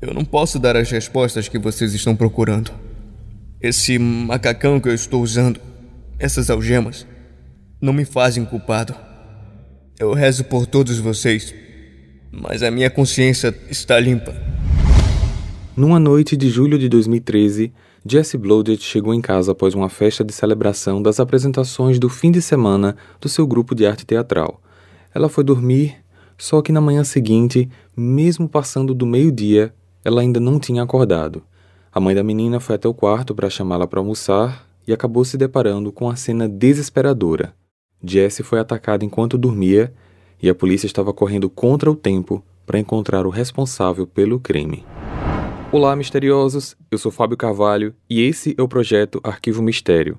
Eu não posso dar as respostas que vocês estão procurando. Esse macacão que eu estou usando, essas algemas, não me fazem culpado. Eu rezo por todos vocês, mas a minha consciência está limpa. Numa noite de julho de 2013, Jessie Blodgett chegou em casa após uma festa de celebração das apresentações do fim de semana do seu grupo de arte teatral. Ela foi dormir, só que na manhã seguinte, mesmo passando do meio-dia, ela ainda não tinha acordado. A mãe da menina foi até o quarto para chamá-la para almoçar e acabou se deparando com a cena desesperadora. Jessie foi atacada enquanto dormia e a polícia estava correndo contra o tempo para encontrar o responsável pelo crime. Olá, misteriosos! Eu sou Fábio Carvalho e esse é o projeto Arquivo Mistério,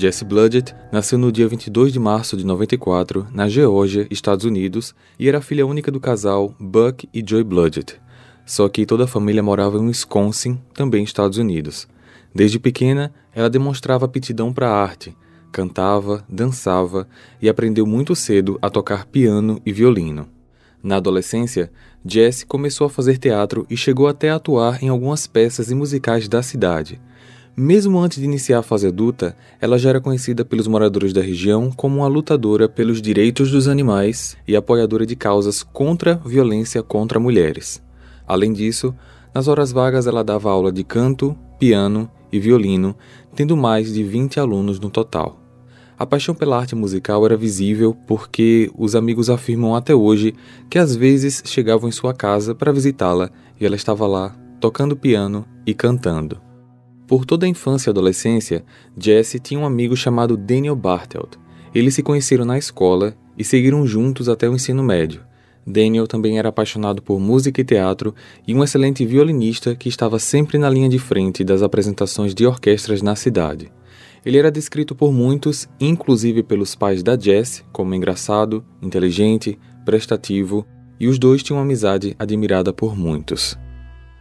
Jesse Bludgett nasceu no dia 22 de março de 94, na Geórgia, Estados Unidos, e era filha única do casal Buck e Joy Bludgett. Só que toda a família morava em Wisconsin, também Estados Unidos. Desde pequena, ela demonstrava aptidão para a arte, cantava, dançava e aprendeu muito cedo a tocar piano e violino. Na adolescência, Jessie começou a fazer teatro e chegou até a atuar em algumas peças e musicais da cidade. Mesmo antes de iniciar a fase adulta, ela já era conhecida pelos moradores da região como uma lutadora pelos direitos dos animais e apoiadora de causas contra violência contra mulheres. Além disso, nas horas vagas ela dava aula de canto, piano e violino, tendo mais de 20 alunos no total. A paixão pela arte musical era visível porque os amigos afirmam até hoje que às vezes chegavam em sua casa para visitá-la e ela estava lá, tocando piano e cantando. Por toda a infância e adolescência, Jesse tinha um amigo chamado Daniel Bartelt. Eles se conheceram na escola e seguiram juntos até o ensino médio. Daniel também era apaixonado por música e teatro e um excelente violinista que estava sempre na linha de frente das apresentações de orquestras na cidade. Ele era descrito por muitos, inclusive pelos pais da Jess, como engraçado, inteligente, prestativo, e os dois tinham uma amizade admirada por muitos.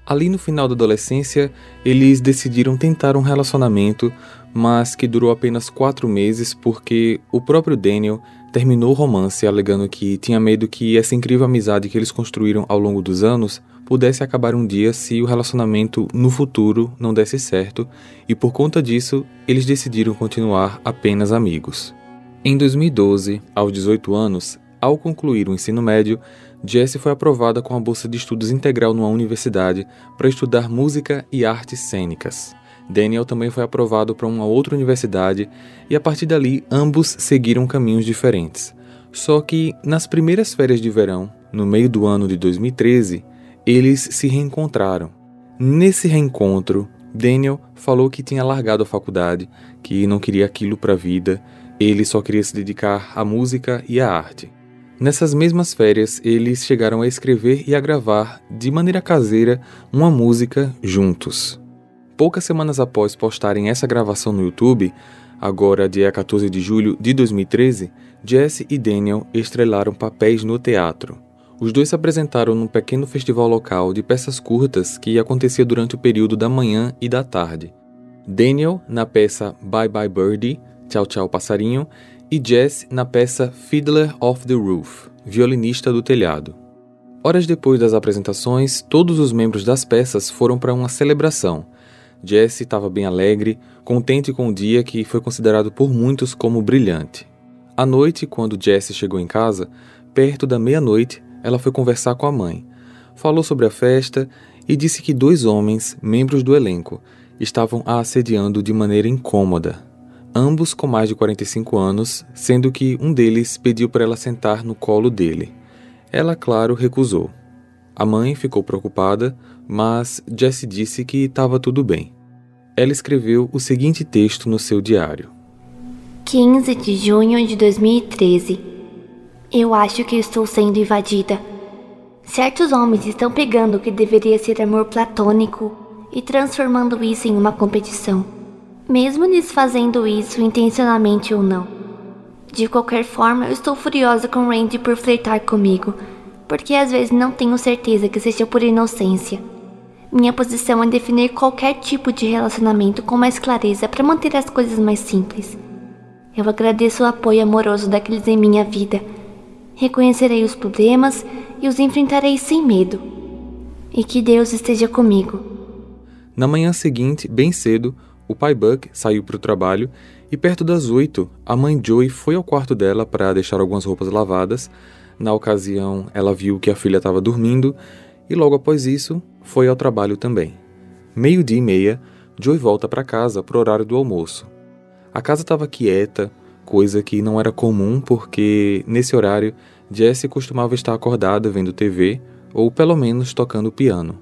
Ali no final da adolescência, eles decidiram tentar um relacionamento, mas que durou apenas quatro meses porque o próprio Daniel terminou o romance alegando que tinha medo que essa incrível amizade que eles construíram ao longo dos anos pudesse acabar um dia se o relacionamento no futuro não desse certo, e por conta disso, eles decidiram continuar apenas amigos. Em 2012, aos 18 anos, ao concluir o ensino médio, Jessie foi aprovada com a bolsa de estudos integral numa universidade para estudar música e artes cênicas. Daniel também foi aprovado para uma outra universidade e a partir dali ambos seguiram caminhos diferentes. Só que nas primeiras férias de verão, no meio do ano de 2013, eles se reencontraram. Nesse reencontro, Daniel falou que tinha largado a faculdade, que não queria aquilo para a vida, ele só queria se dedicar à música e à arte. Nessas mesmas férias, eles chegaram a escrever e a gravar, de maneira caseira, uma música juntos. Poucas semanas após postarem essa gravação no YouTube, agora dia 14 de julho de 2013, Jesse e Daniel estrelaram papéis no teatro. Os dois se apresentaram num pequeno festival local de peças curtas que acontecia durante o período da manhã e da tarde. Daniel na peça Bye Bye Birdie, Tchau Tchau Passarinho, e Jesse na peça Fiddler of the Roof, Violinista do Telhado. Horas depois das apresentações, todos os membros das peças foram para uma celebração, Jesse estava bem alegre, contente com o dia que foi considerado por muitos como brilhante. À noite, quando Jesse chegou em casa, perto da meia-noite, ela foi conversar com a mãe. Falou sobre a festa e disse que dois homens, membros do elenco, estavam a assediando de maneira incômoda. Ambos com mais de 45 anos, sendo que um deles pediu para ela sentar no colo dele. Ela, claro, recusou. A mãe ficou preocupada, mas Jessie disse que estava tudo bem. Ela escreveu o seguinte texto no seu diário: 15 de junho de 2013. Eu acho que estou sendo invadida. Certos homens estão pegando o que deveria ser amor platônico e transformando isso em uma competição, mesmo eles fazendo isso intencionalmente ou não. De qualquer forma, eu estou furiosa com Randy por flertar comigo, porque às vezes não tenho certeza que seja por inocência. Minha posição é definir qualquer tipo de relacionamento com mais clareza para manter as coisas mais simples. Eu agradeço o apoio amoroso daqueles em minha vida. Reconhecerei os problemas e os enfrentarei sem medo. E que Deus esteja comigo. Na manhã seguinte, bem cedo, o pai Buck saiu para o trabalho e perto das oito, a mãe Joey foi ao quarto dela para deixar algumas roupas lavadas. Na ocasião, ela viu que a filha estava dormindo e logo após isso, foi ao trabalho também. Meio-dia e meia, Joey volta para casa para o horário do almoço. A casa estava quieta, coisa que não era comum porque, nesse horário, Jessie costumava estar acordada vendo TV ou pelo menos tocando piano.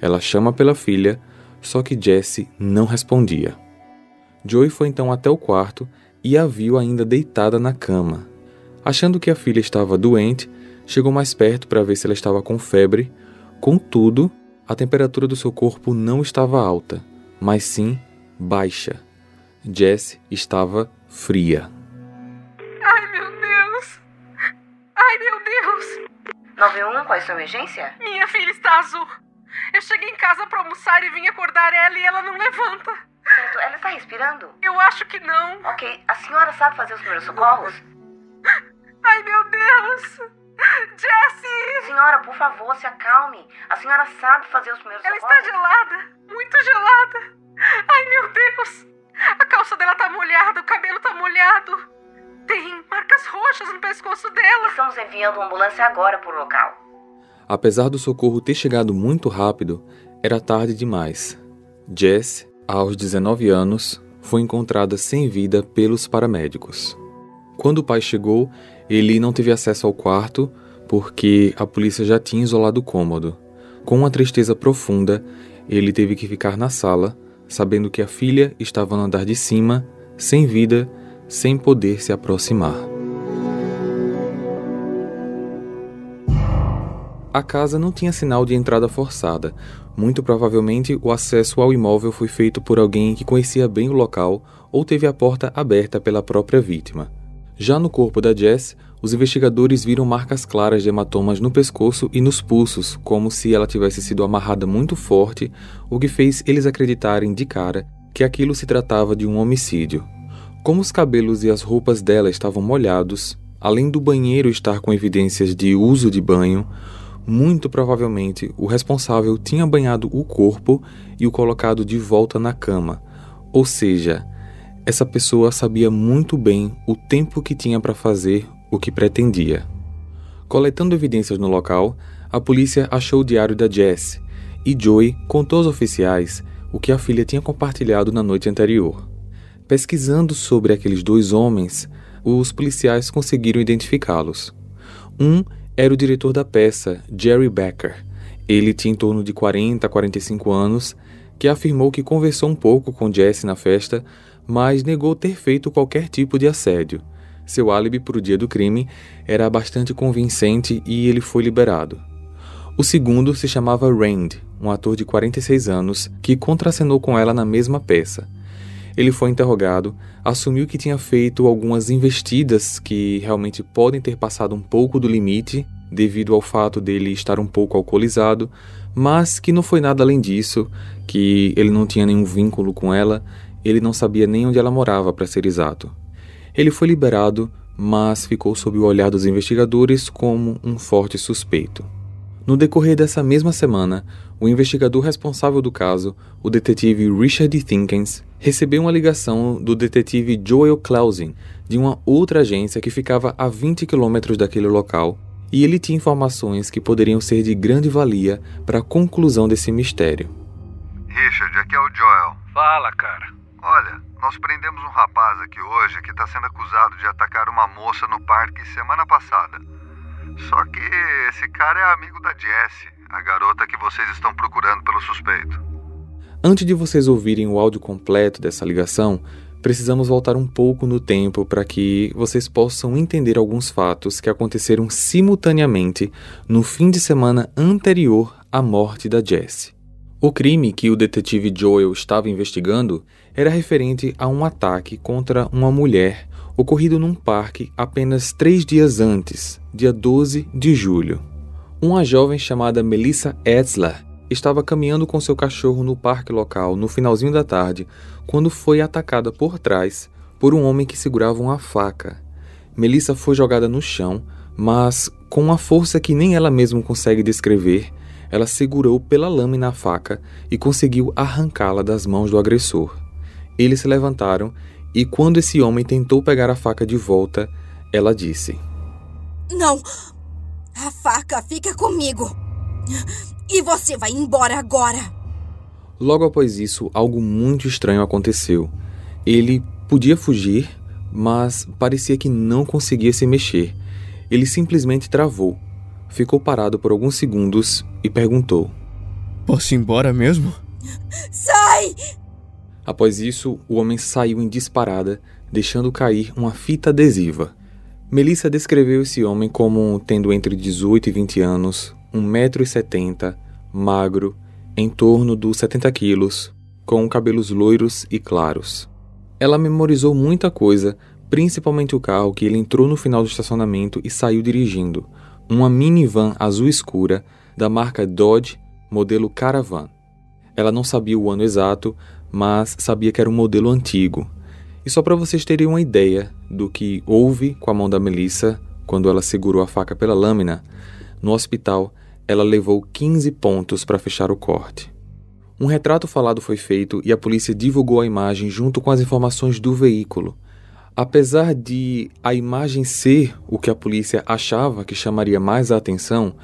Ela chama pela filha, só que Jessie não respondia. Joey foi então até o quarto e a viu ainda deitada na cama. Achando que a filha estava doente, chegou mais perto para ver se ela estava com febre. Contudo, a temperatura do seu corpo não estava alta, mas sim baixa. Jess estava fria. Ai, meu Deus! Ai, meu Deus! 91, qual é a sua emergência? Minha filha está azul. Eu cheguei em casa para almoçar e vim acordar ela e ela não levanta. Certo, ela está respirando? Eu acho que não. Ok, a senhora sabe fazer os primeiros socorros? Ai, meu Deus! Jessie! Senhora, por favor, se acalme. A senhora sabe fazer os primeiros ela socorros? Ela está gelada, muito gelada. Ai, meu Deus! A calça dela tá molhada, o cabelo tá molhado. Tem marcas roxas no pescoço dela. Estamos enviando uma ambulância agora pro local. Apesar do socorro ter chegado muito rápido, era tarde demais. Jess, aos 19 anos, foi encontrada sem vida pelos paramédicos. Quando o pai chegou, ele não teve acesso ao quarto porque a polícia já tinha isolado o cômodo. Com uma tristeza profunda, ele teve que ficar na sala sabendo que a filha estava no andar de cima, sem vida, sem poder se aproximar. A casa não tinha sinal de entrada forçada. Muito provavelmente o acesso ao imóvel foi feito por alguém que conhecia bem o local ou teve a porta aberta pela própria vítima. Já no corpo da Jess, os investigadores viram marcas claras de hematomas no pescoço e nos pulsos, como se ela tivesse sido amarrada muito forte, o que fez eles acreditarem de cara que aquilo se tratava de um homicídio. Como os cabelos e as roupas dela estavam molhados, além do banheiro estar com evidências de uso de banho, muito provavelmente o responsável tinha banhado o corpo e o colocado de volta na cama, ou seja, essa pessoa sabia muito bem o tempo que tinha para fazer o que pretendia. Coletando evidências no local, a polícia achou o diário da Jess e Joey contou aos oficiais o que a filha tinha compartilhado na noite anterior. Pesquisando sobre aqueles dois homens, os policiais conseguiram identificá-los. Um era o diretor da peça, Jerry Becker. Ele tinha em torno de 40 a 45 anos, que afirmou que conversou um pouco com Jesse na festa, mas negou ter feito qualquer tipo de assédio. Seu álibi para o dia do crime era bastante convincente e ele foi liberado. O segundo se chamava Rand, um ator de 46 anos que contracenou com ela na mesma peça. Ele foi interrogado, assumiu que tinha feito algumas investidas que realmente podem ter passado um pouco do limite, devido ao fato dele estar um pouco alcoolizado, mas que não foi nada além disso, que ele não tinha nenhum vínculo com ela, ele não sabia nem onde ela morava, para ser exato. Ele foi liberado, mas ficou sob o olhar dos investigadores como um forte suspeito. No decorrer dessa mesma semana, o investigador responsável do caso, o detetive Richard Thinkens, recebeu uma ligação do detetive Joel Clausen, de uma outra agência que ficava a 20 quilômetros daquele local, e ele tinha informações que poderiam ser de grande valia para a conclusão desse mistério. Richard, aqui é o Joel. Fala, cara. Olha, nós prendemos um rapaz aqui hoje que está sendo acusado de atacar uma moça no parque semana passada. Só que esse cara é amigo da Jessie, a garota que vocês estão procurando pelo suspeito. Antes de vocês ouvirem o áudio completo dessa ligação, precisamos voltar um pouco no tempo para que vocês possam entender alguns fatos que aconteceram simultaneamente no fim de semana anterior à morte da Jessie. O crime que o detetive Joel estava investigando era referente a um ataque contra uma mulher ocorrido num parque apenas três dias antes, dia 12 de julho. Uma jovem chamada Melissa Etzler estava caminhando com seu cachorro no parque local no finalzinho da tarde quando foi atacada por trás por um homem que segurava uma faca. Melissa foi jogada no chão, mas com uma força que nem ela mesma consegue descrever, ela segurou pela lâmina a faca e conseguiu arrancá-la das mãos do agressor. Eles se levantaram e quando esse homem tentou pegar a faca de volta, ela disse: Não! A faca fica comigo! E você vai embora agora! Logo após isso, algo muito estranho aconteceu. Ele podia fugir, mas parecia que não conseguia se mexer. Ele simplesmente travou, ficou parado por alguns segundos e perguntou: Posso ir embora mesmo? Sai! Após isso, o homem saiu em disparada, deixando cair uma fita adesiva. Melissa descreveu esse homem como tendo entre 18 e 20 anos, 1,70m, magro, em torno dos 70 quilos, com cabelos loiros e claros. Ela memorizou muita coisa, principalmente o carro que ele entrou no final do estacionamento e saiu dirigindo, uma minivan azul escura da marca Dodge, modelo Caravan. Ela não sabia o ano exato, mas sabia que era um modelo antigo. E só para vocês terem uma ideia do que houve com a mão da Melissa quando ela segurou a faca pela lâmina, no hospital ela levou 15 pontos para fechar o corte. Um retrato falado foi feito e a polícia divulgou a imagem junto com as informações do veículo. Apesar de a imagem ser o que a polícia achava que chamaria mais a atenção,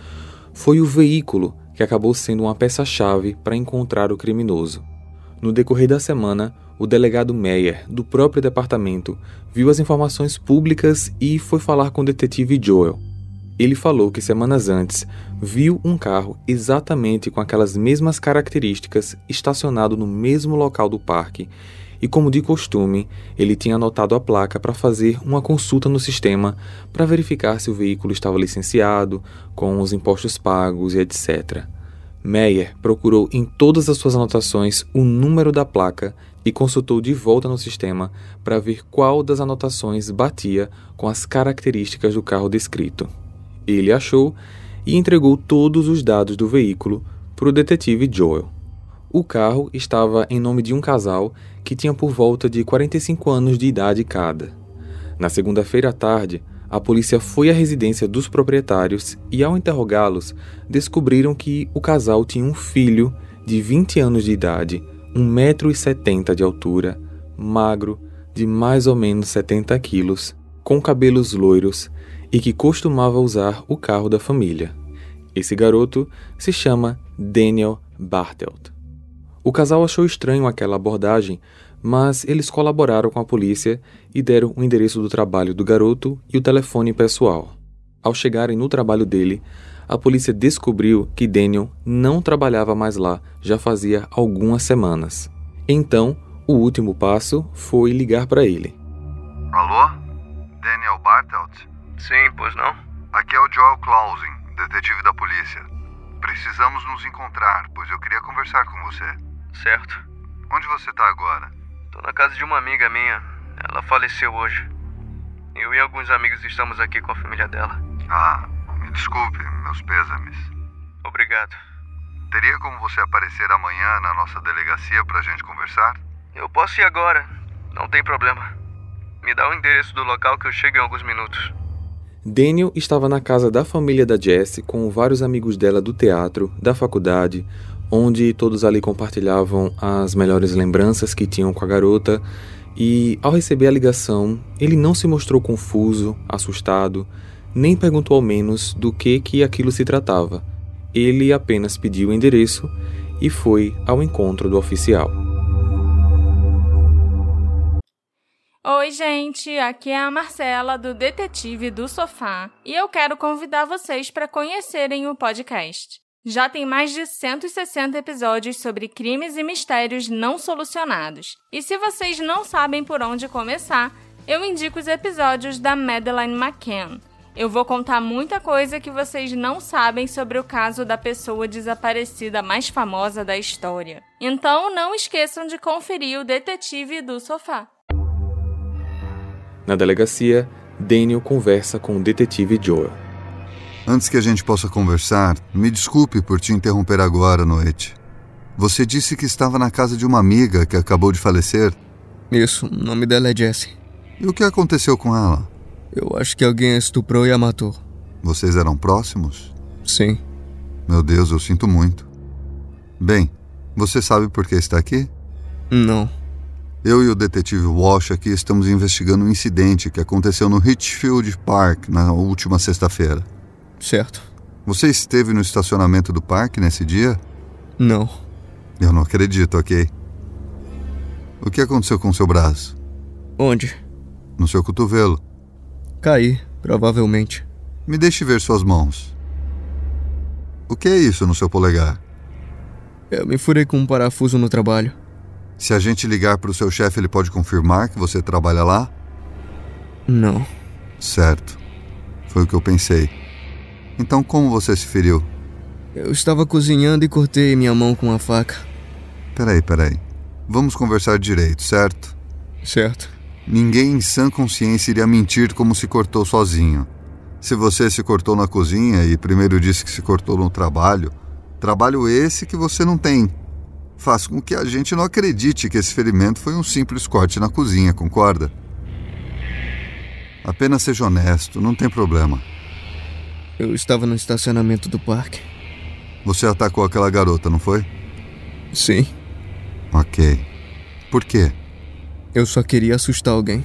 foi o veículo que acabou sendo uma peça-chave para encontrar o criminoso. No decorrer da semana, o delegado Meyer, do próprio departamento, viu as informações públicas e foi falar com o detetive Joel. Ele falou que semanas antes viu um carro exatamente com aquelas mesmas características estacionado no mesmo local do parque e, como de costume, ele tinha anotado a placa para fazer uma consulta no sistema para verificar se o veículo estava licenciado, com os impostos pagos e etc. Meyer procurou em todas as suas anotações o número da placa e consultou de volta no sistema para ver qual das anotações batia com as características do carro descrito. Ele achou e entregou todos os dados do veículo para o detetive Joel. O carro estava em nome de um casal que tinha por volta de 45 anos de idade cada. Na segunda-feira à tarde, a polícia foi à residência dos proprietários e, ao interrogá-los, descobriram que o casal tinha um filho de 20 anos de idade, 1,70m de altura, magro, de mais ou menos 70 quilos, com cabelos loiros e que costumava usar o carro da família. Esse garoto se chama Daniel Bartelt. O casal achou estranho aquela abordagem mas eles colaboraram com a polícia e deram o endereço do trabalho do garoto e o telefone pessoal. Ao chegarem no trabalho dele, a polícia descobriu que Daniel não trabalhava mais lá já fazia algumas semanas. Então, o último passo foi ligar para ele. Alô? Daniel Bartelt? Sim, pois não? Aqui é o Joel Clausen, detetive da polícia. Precisamos nos encontrar, pois eu queria conversar com você. Certo. Onde você tá agora? Tô na casa de uma amiga minha. Ela faleceu hoje. Eu e alguns amigos estamos aqui com a família dela. Ah, me desculpe, meus pêsames. Obrigado. Teria como você aparecer amanhã na nossa delegacia pra gente conversar? Eu posso ir agora. Não tem problema. Me dá o endereço do local que eu chego em alguns minutos. Daniel estava na casa da família da Jessie com vários amigos dela do teatro, da faculdade, onde todos ali compartilhavam as melhores lembranças que tinham com a garota. E ao receber a ligação, ele não se mostrou confuso, assustado, nem perguntou ao menos do que que aquilo se tratava. Ele apenas pediu o endereço e foi ao encontro do oficial. Oi, gente, aqui é a Marcela do Detetive do Sofá e eu quero convidar vocês para conhecerem o podcast. Já tem mais de 160 episódios sobre crimes e mistérios não solucionados. E se vocês não sabem por onde começar, eu indico os episódios da Madeleine McCann. Eu vou contar muita coisa que vocês não sabem sobre o caso da pessoa desaparecida mais famosa da história. Então não esqueçam de conferir o Detetive do Sofá. Na delegacia, Daniel conversa com o detetive Joel. Antes que a gente possa conversar, me desculpe por te interromper agora à noite. Você disse que estava na casa de uma amiga que acabou de falecer? Isso, o nome dela é Jessie. E o que aconteceu com ela? Eu acho que alguém a estuprou e a matou. Vocês eram próximos? Sim. Meu Deus, eu sinto muito. Bem, você sabe por que está aqui? Não. Eu e o detetive Walsh aqui estamos investigando um incidente que aconteceu no Richfield Park na última sexta-feira. Certo. Você esteve no estacionamento do parque nesse dia? Não. Eu não acredito, ok? O que aconteceu com seu braço? Onde? No seu cotovelo. Caí, provavelmente. Me deixe ver suas mãos. O que é isso no seu polegar? Eu me furei com um parafuso no trabalho. Se a gente ligar para o seu chefe, ele pode confirmar que você trabalha lá? Não. Certo. Foi o que eu pensei. Então, como você se feriu? Eu estava cozinhando e cortei minha mão com uma faca. Peraí, peraí. Vamos conversar direito, certo? Certo. Ninguém em sã consciência iria mentir como se cortou sozinho. Se você se cortou na cozinha e primeiro disse que se cortou no trabalho, trabalho esse que você não tem. Faz com que a gente não acredite que esse ferimento foi um simples corte na cozinha, concorda? Apenas seja honesto, não tem problema. Eu estava no estacionamento do parque. Você atacou aquela garota, não foi? Sim. Ok. Por quê? Eu só queria assustar alguém.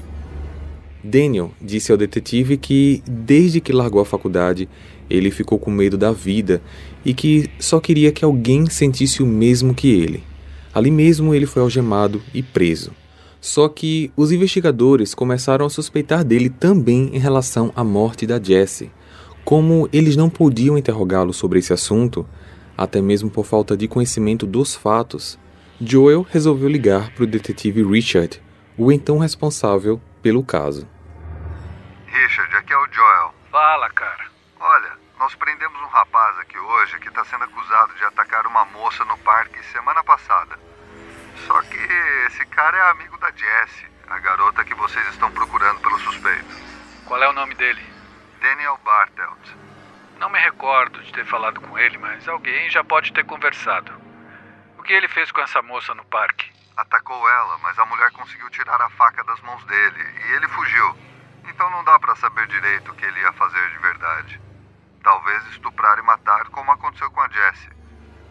Daniel disse ao detetive que, desde que largou a faculdade, ele ficou com medo da vida e que só queria que alguém sentisse o mesmo que ele. Ali mesmo ele foi algemado e preso. Só que os investigadores começaram a suspeitar dele também em relação à morte da Jessie. Como eles não podiam interrogá-lo sobre esse assunto, até mesmo por falta de conhecimento dos fatos, Joel resolveu ligar para o detetive Richard, o então responsável pelo caso. Richard, aqui é o Joel. Fala, cara. Olha, nós prendemos um rapaz aqui hoje que está sendo acusado de atacar uma moça no parque semana passada. Só que esse cara é amigo da Jessie, a garota que vocês estão procurando pelo suspeito. Qual é o nome dele? Daniel Bartelt. Não me recordo de ter falado com ele, mas alguém já pode ter conversado. O que ele fez com essa moça no parque? Atacou ela, mas a mulher conseguiu tirar a faca das mãos dele e ele fugiu. Então não dá para saber direito o que ele ia fazer de verdade. Talvez estuprar e matar, como aconteceu com a Jessie.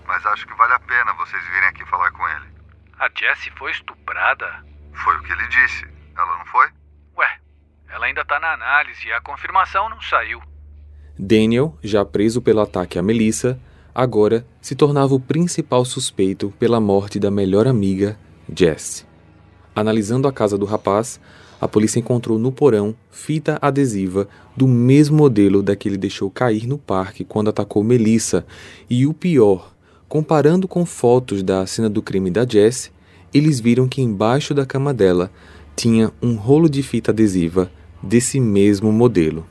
Mas acho que vale a pena vocês virem aqui falar com ele. A Jessie foi estuprada? Foi o que ele disse. Ela não foi? Ela ainda tá na análise e a confirmação não saiu. Daniel, já preso pelo ataque a Melissa, agora se tornava o principal suspeito pela morte da melhor amiga, Jess. Analisando a casa do rapaz, a polícia encontrou no porão fita adesiva do mesmo modelo da que ele deixou cair no parque quando atacou Melissa, e o pior, comparando com fotos da cena do crime da Jess, eles viram que embaixo da cama dela tinha um rolo de fita adesiva desse mesmo modelo.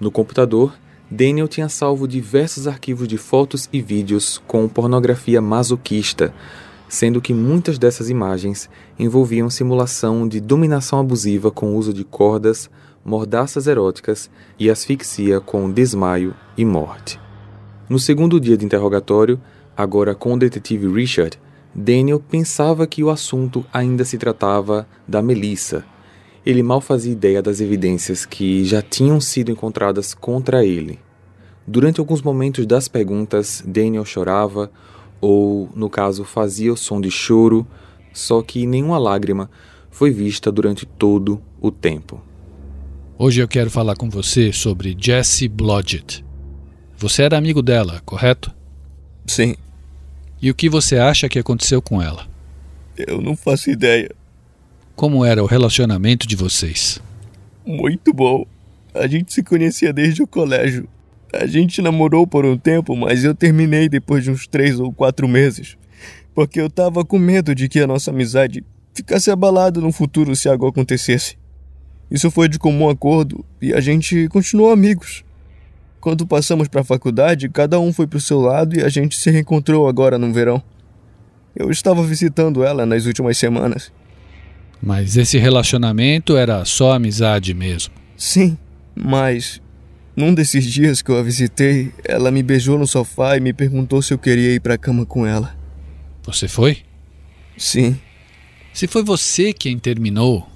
No computador, Daniel tinha salvo diversos arquivos de fotos e vídeos com pornografia masoquista, sendo que muitas dessas imagens envolviam simulação de dominação abusiva com uso de cordas, mordaças eróticas e asfixia com desmaio e morte. No segundo dia de interrogatório, agora com o detetive Richard, Daniel pensava que o assunto ainda se tratava da Melissa. Ele mal fazia ideia das evidências que já tinham sido encontradas contra ele. Durante alguns momentos das perguntas, Daniel chorava, ou, no caso, fazia o som de choro, só que nenhuma lágrima foi vista durante todo o tempo. Hoje eu quero falar com você sobre Jessie Blodgett. Você era amigo dela, correto? Sim. E o que você acha que aconteceu com ela? Eu não faço ideia. Como era o relacionamento de vocês? Muito bom. A gente se conhecia desde o colégio. A gente namorou por um tempo, mas eu terminei depois de uns três ou quatro meses. Porque eu tava com medo de que a nossa amizade ficasse abalada no futuro se algo acontecesse. Isso foi de comum acordo e a gente continuou amigos. Quando passamos para a faculdade, cada um foi para o seu lado e a gente se reencontrou agora no verão. Eu estava visitando ela nas últimas semanas. Mas esse relacionamento era só amizade mesmo? Sim, mas num desses dias que eu a visitei, ela me beijou no sofá e me perguntou se eu queria ir para a cama com ela. Você foi? Sim. Se foi você quem terminou,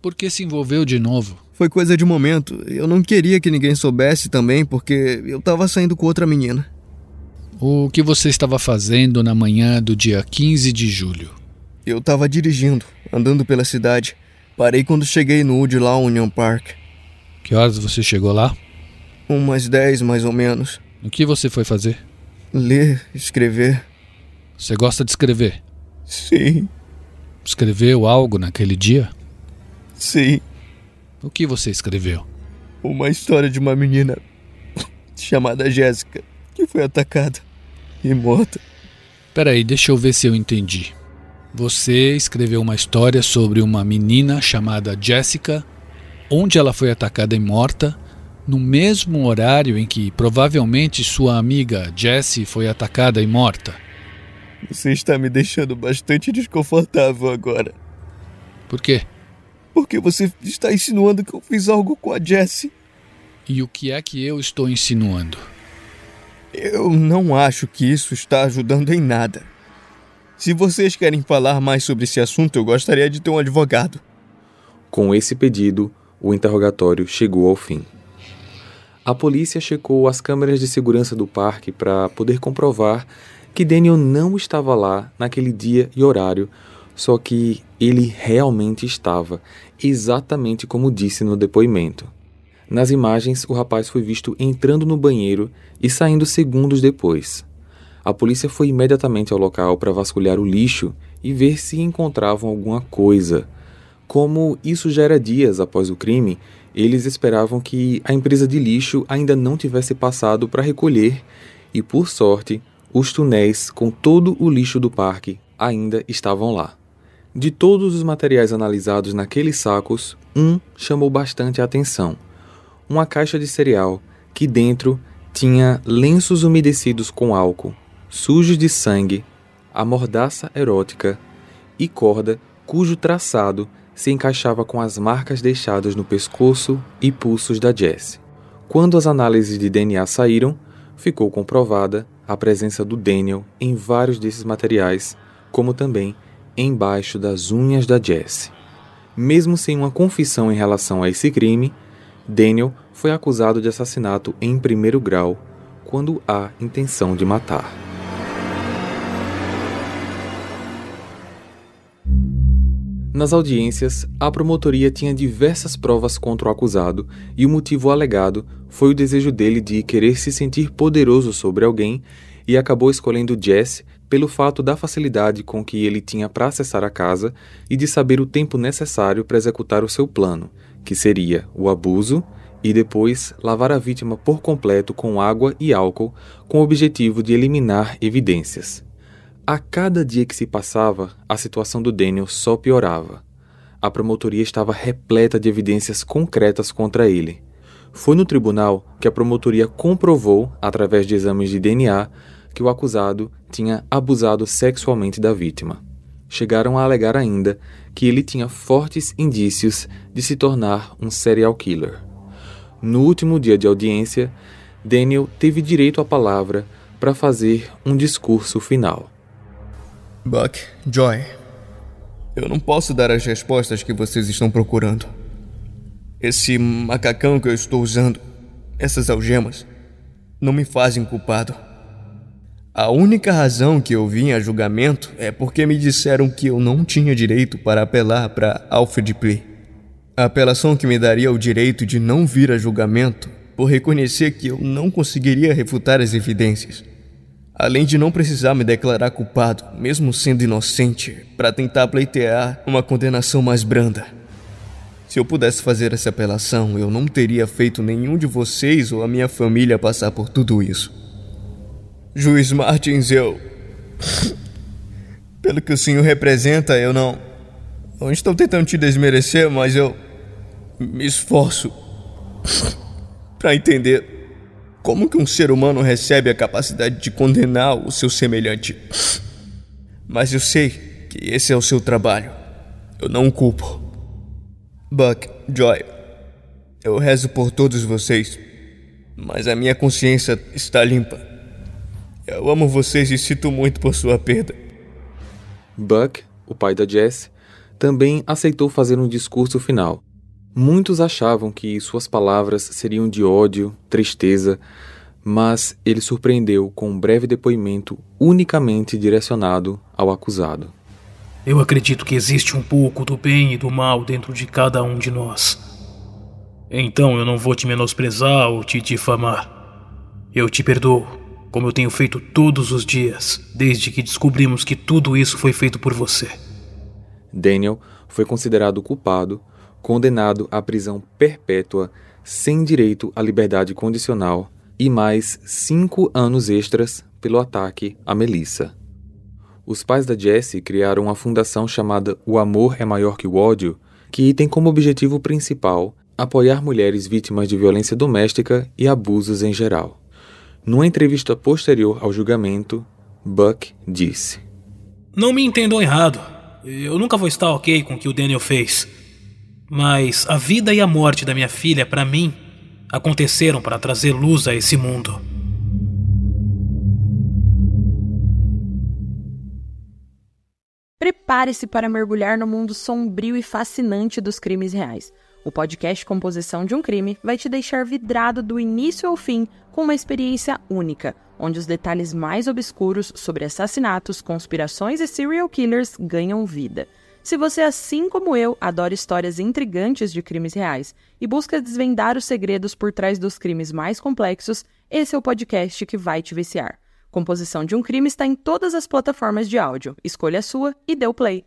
por que se envolveu de novo? Foi coisa de momento. Eu não queria que ninguém soubesse também, porque eu estava saindo com outra menina. O que você estava fazendo na manhã do dia 15 de julho? Eu estava dirigindo, andando pela cidade. Parei quando cheguei no Woodlawn Union Park. Que horas você chegou lá? Umas 10 mais ou menos. O que você foi fazer? Ler, escrever. Você gosta de escrever? Sim. Escreveu algo naquele dia? Sim. O que você escreveu? Uma história de uma menina chamada Jéssica que foi atacada e morta. Peraí, deixa eu ver se eu entendi. Você escreveu uma história sobre uma menina chamada Jessica, onde ela foi atacada e morta, no mesmo horário em que provavelmente sua amiga Jessie foi atacada e morta. Você está me deixando bastante desconfortável agora. Por quê? Porque você está insinuando que eu fiz algo com a Jessie. E o que é que eu estou insinuando? Eu não acho que isso está ajudando em nada. Se vocês querem falar mais sobre esse assunto, eu gostaria de ter um advogado. Com esse pedido, o interrogatório chegou ao fim. A polícia checou as câmeras de segurança do parque para poder comprovar que Daniel não estava lá naquele dia e horário, só que ele realmente estava, exatamente como disse no depoimento. Nas imagens, o rapaz foi visto entrando no banheiro e saindo segundos depois. A polícia foi imediatamente ao local para vasculhar o lixo e ver se encontravam alguma coisa. Como isso já era dias após o crime, eles esperavam que a empresa de lixo ainda não tivesse passado para recolher e, por sorte, os túneis com todo o lixo do parque ainda estavam lá. De todos os materiais analisados naqueles sacos, um chamou bastante a atenção uma caixa de cereal que dentro tinha lenços umedecidos com álcool, sujos de sangue, a mordaça erótica e corda cujo traçado se encaixava com as marcas deixadas no pescoço e pulsos da Jessie. Quando as análises de DNA saíram, ficou comprovada a presença do Daniel em vários desses materiais, como também embaixo das unhas da Jessie. Mesmo sem uma confissão em relação a esse crime, Daniel foi acusado de assassinato em primeiro grau quando há intenção de matar. Nas audiências, a promotoria tinha diversas provas contra o acusado e o motivo alegado foi o desejo dele de querer se sentir poderoso sobre alguém e acabou escolhendo Jess pelo fato da facilidade com que ele tinha para acessar a casa e de saber o tempo necessário para executar o seu plano, que seria o abuso e depois lavar a vítima por completo com água e álcool com o objetivo de eliminar evidências. A cada dia que se passava, a situação do Daniel só piorava. A promotoria estava repleta de evidências concretas contra ele. Foi no tribunal que a promotoria comprovou, através de exames de DNA, que o acusado tinha abusado sexualmente da vítima. Chegaram a alegar ainda que ele tinha fortes indícios de se tornar um serial killer. No último dia de audiência, Daniel teve direito à palavra para fazer um discurso final. Buck, Joy, eu não posso dar as respostas que vocês estão procurando. Esse macacão que eu estou usando, essas algemas, não me fazem culpado. A única razão que eu vim a julgamento é porque me disseram que eu não tinha direito para apelar para Alfred Plea. A apelação que me daria o direito de não vir a julgamento por reconhecer que eu não conseguiria refutar as evidências. Além de não precisar me declarar culpado, mesmo sendo inocente, para tentar pleitear uma condenação mais branda. Se eu pudesse fazer essa apelação, eu não teria feito nenhum de vocês ou a minha família passar por tudo isso. Juiz Martins, eu. Pelo que o senhor representa, eu não. Não estou tentando te desmerecer, mas eu. me esforço. para entender como que um ser humano recebe a capacidade de condenar o seu semelhante. Mas eu sei que esse é o seu trabalho. Eu não o culpo. Buck, Joy, eu rezo por todos vocês, mas a minha consciência está limpa. Eu amo vocês e sinto muito por sua perda. Buck, o pai da Jess, também aceitou fazer um discurso final. Muitos achavam que suas palavras seriam de ódio, tristeza, mas ele surpreendeu com um breve depoimento unicamente direcionado ao acusado. Eu acredito que existe um pouco do bem e do mal dentro de cada um de nós. Então eu não vou te menosprezar ou te difamar. Eu te perdoo, como eu tenho feito todos os dias, desde que descobrimos que tudo isso foi feito por você. Daniel foi considerado culpado, condenado à prisão perpétua, sem direito à liberdade condicional e mais cinco anos extras pelo ataque a Melissa. Os pais da Jessie criaram uma fundação chamada O Amor é Maior que o Ódio, que tem como objetivo principal apoiar mulheres vítimas de violência doméstica e abusos em geral. Numa entrevista posterior ao julgamento, Buck disse: Não me entendam errado. Eu nunca vou estar ok com o que o Daniel fez. Mas a vida e a morte da minha filha, para mim, aconteceram para trazer luz a esse mundo. Prepare-se para mergulhar no mundo sombrio e fascinante dos crimes reais. O podcast Composição de um Crime vai te deixar vidrado do início ao fim com uma experiência única, onde os detalhes mais obscuros sobre assassinatos, conspirações e serial killers ganham vida. Se você, assim como eu, adora histórias intrigantes de crimes reais e busca desvendar os segredos por trás dos crimes mais complexos, esse é o podcast que vai te viciar. Composição de um Crime está em todas as plataformas de áudio. Escolha a sua e dê o play.